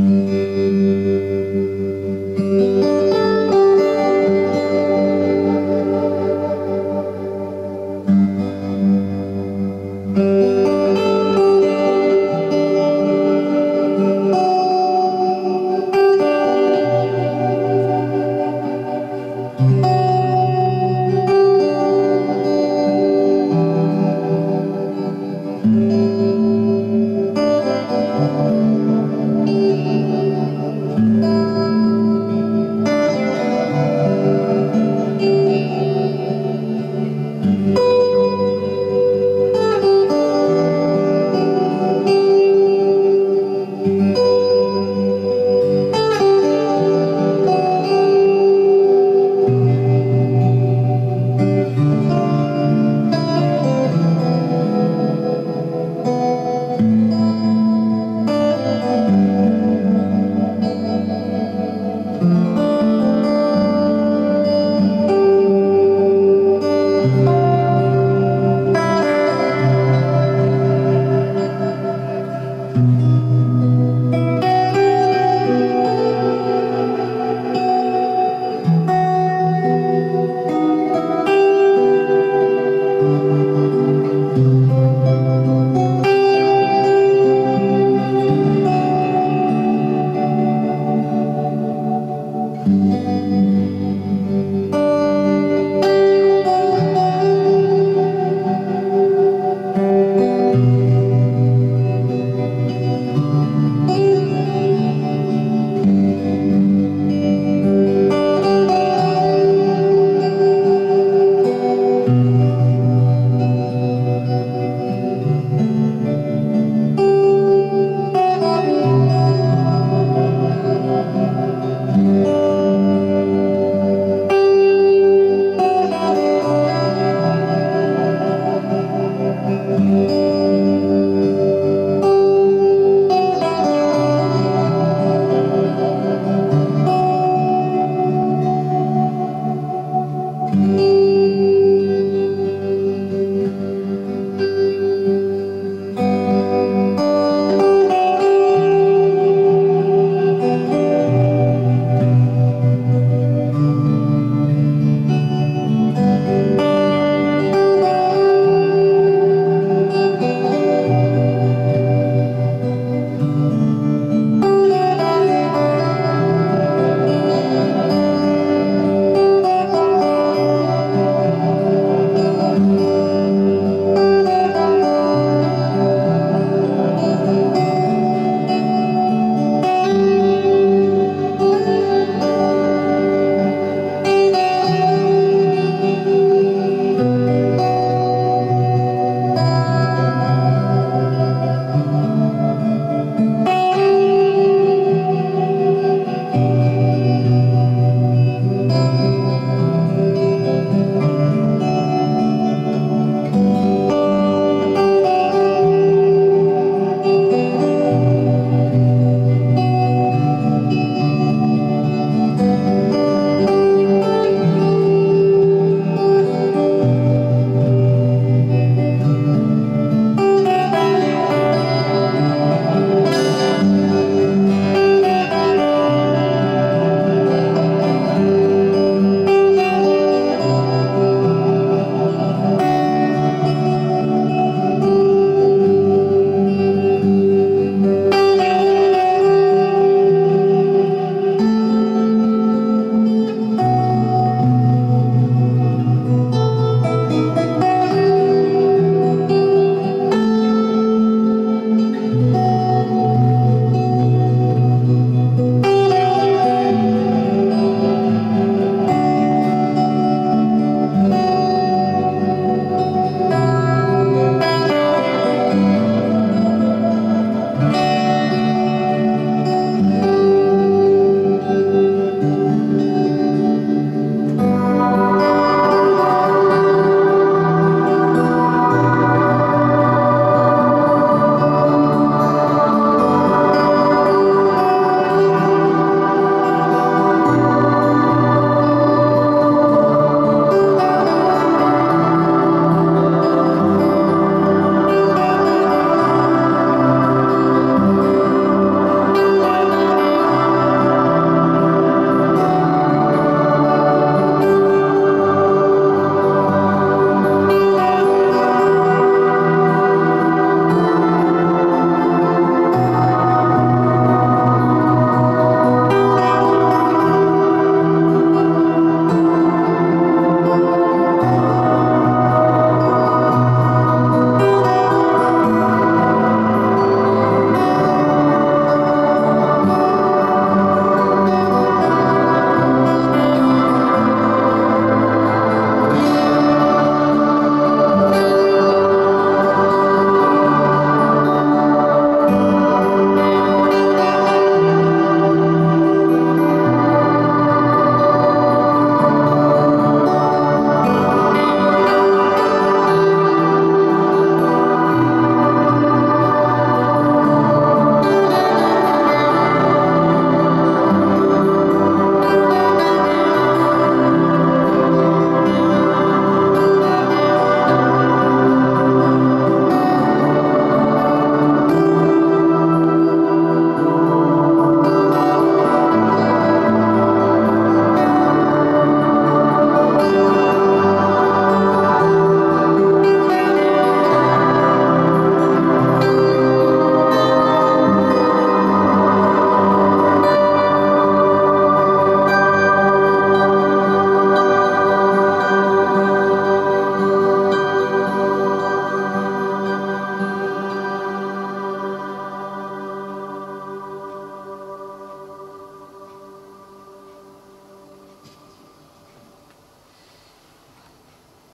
Música